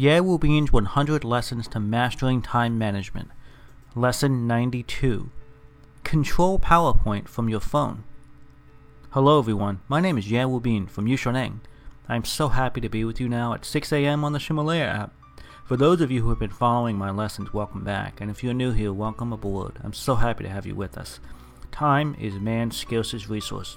Ye Wubin's 100 Lessons to Mastering Time Management. Lesson 92 Control PowerPoint from your phone. Hello, everyone. My name is Ye Wubin from Yushaneng. I'm so happy to be with you now at 6 a.m. on the Ximalaya app. For those of you who have been following my lessons, welcome back. And if you're new here, welcome aboard. I'm so happy to have you with us. Time is man's scarcest resource.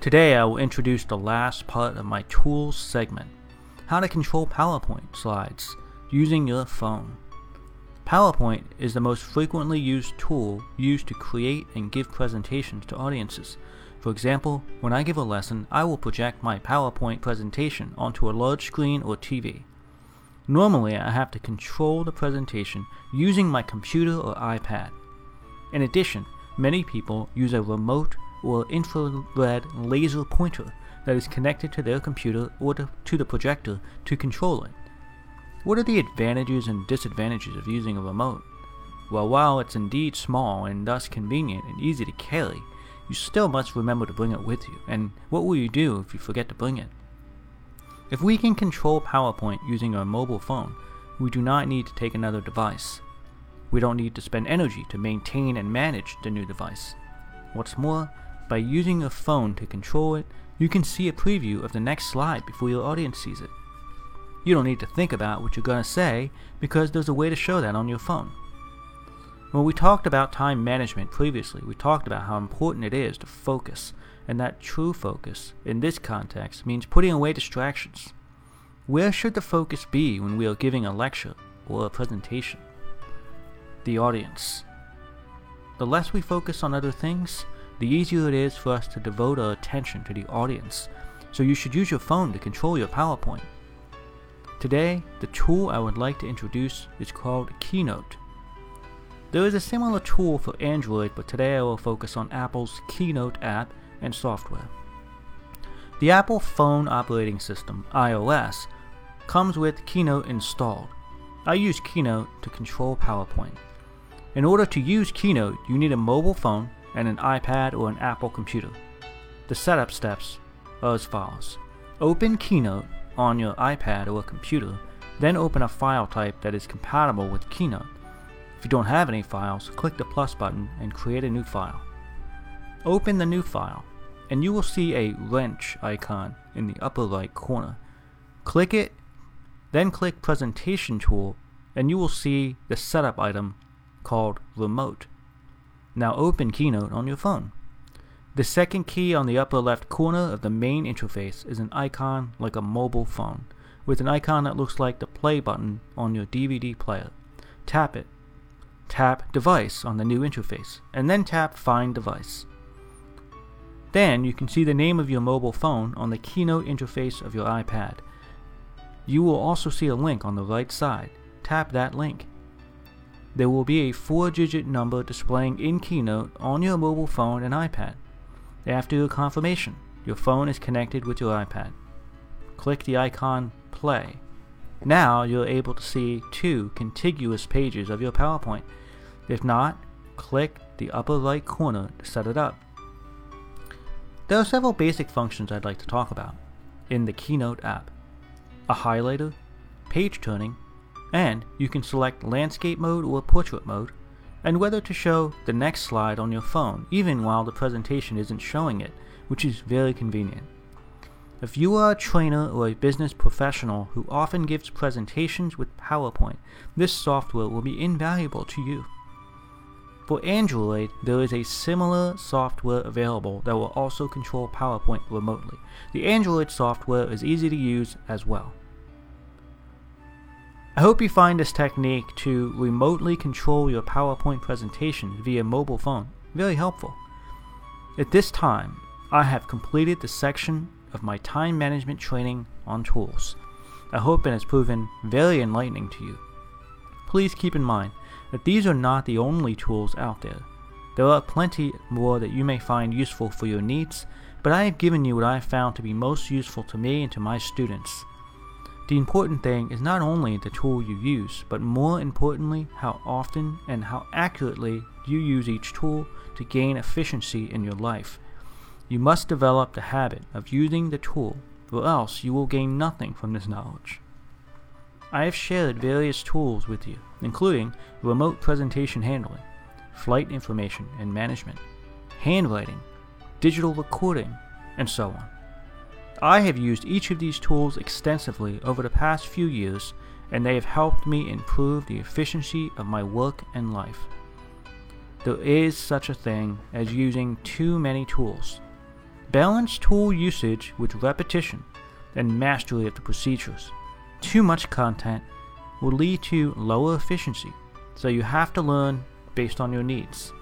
Today I will introduce the last part of my tools segment how to control PowerPoint slides using your phone. PowerPoint is the most frequently used tool used to create and give presentations to audiences. For example, when I give a lesson, I will project my PowerPoint presentation onto a large screen or TV. Normally, I have to control the presentation using my computer or iPad. In addition, many people use a remote or infrared laser pointer that is connected to their computer or to the projector to control it. What are the advantages and disadvantages of using a remote? Well, while it's indeed small and thus convenient and easy to carry, you still must remember to bring it with you. And what will you do if you forget to bring it? If we can control PowerPoint using our mobile phone, we do not need to take another device. We don't need to spend energy to maintain and manage the new device. What's more, by using a phone to control it, you can see a preview of the next slide before your audience sees it. You don't need to think about what you're going to say because there's a way to show that on your phone. When we talked about time management previously, we talked about how important it is to focus, and that true focus, in this context, means putting away distractions. Where should the focus be when we are giving a lecture or a presentation? The audience. The less we focus on other things, the easier it is for us to devote our attention to the audience, so you should use your phone to control your PowerPoint. Today, the tool I would like to introduce is called Keynote. There is a similar tool for Android, but today I will focus on Apple's Keynote app and software. The Apple phone operating system, iOS, comes with Keynote installed. I use Keynote to control PowerPoint. In order to use Keynote, you need a mobile phone and an iPad or an Apple computer. The setup steps are as follows Open Keynote on your iPad or computer, then open a file type that is compatible with Keynote. If you don't have any files, click the plus button and create a new file. Open the new file, and you will see a wrench icon in the upper right corner. Click it, then click Presentation Tool, and you will see the setup item called Remote. Now open Keynote on your phone. The second key on the upper left corner of the main interface is an icon like a mobile phone, with an icon that looks like the play button on your DVD player. Tap it. Tap Device on the new interface, and then tap Find Device. Then you can see the name of your mobile phone on the Keynote interface of your iPad. You will also see a link on the right side. Tap that link there will be a four digit number displaying in Keynote on your mobile phone and iPad. After your confirmation, your phone is connected with your iPad. Click the icon Play. Now you're able to see two contiguous pages of your PowerPoint. If not, click the upper right corner to set it up. There are several basic functions I'd like to talk about in the Keynote app a highlighter, page turning, and you can select landscape mode or portrait mode, and whether to show the next slide on your phone even while the presentation isn't showing it, which is very convenient. If you are a trainer or a business professional who often gives presentations with PowerPoint, this software will be invaluable to you. For Android, there is a similar software available that will also control PowerPoint remotely. The Android software is easy to use as well. I hope you find this technique to remotely control your PowerPoint presentation via mobile phone very helpful. At this time, I have completed the section of my time management training on tools. I hope it has proven very enlightening to you. Please keep in mind, that these are not the only tools out there. There are plenty more that you may find useful for your needs, but I have given you what I have found to be most useful to me and to my students. The important thing is not only the tool you use, but more importantly, how often and how accurately you use each tool to gain efficiency in your life. You must develop the habit of using the tool, or else you will gain nothing from this knowledge. I have shared various tools with you, including remote presentation handling, flight information and management, handwriting, digital recording, and so on. I have used each of these tools extensively over the past few years, and they have helped me improve the efficiency of my work and life. There is such a thing as using too many tools. Balance tool usage with repetition and mastery of the procedures. Too much content will lead to lower efficiency, so you have to learn based on your needs.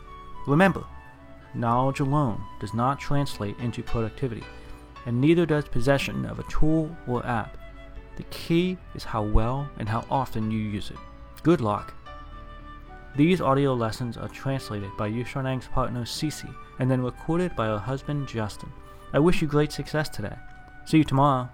Remember, knowledge alone does not translate into productivity, and neither does possession of a tool or app. The key is how well and how often you use it. Good luck! These audio lessons are translated by Yushanang's partner Cece and then recorded by her husband Justin. I wish you great success today. See you tomorrow.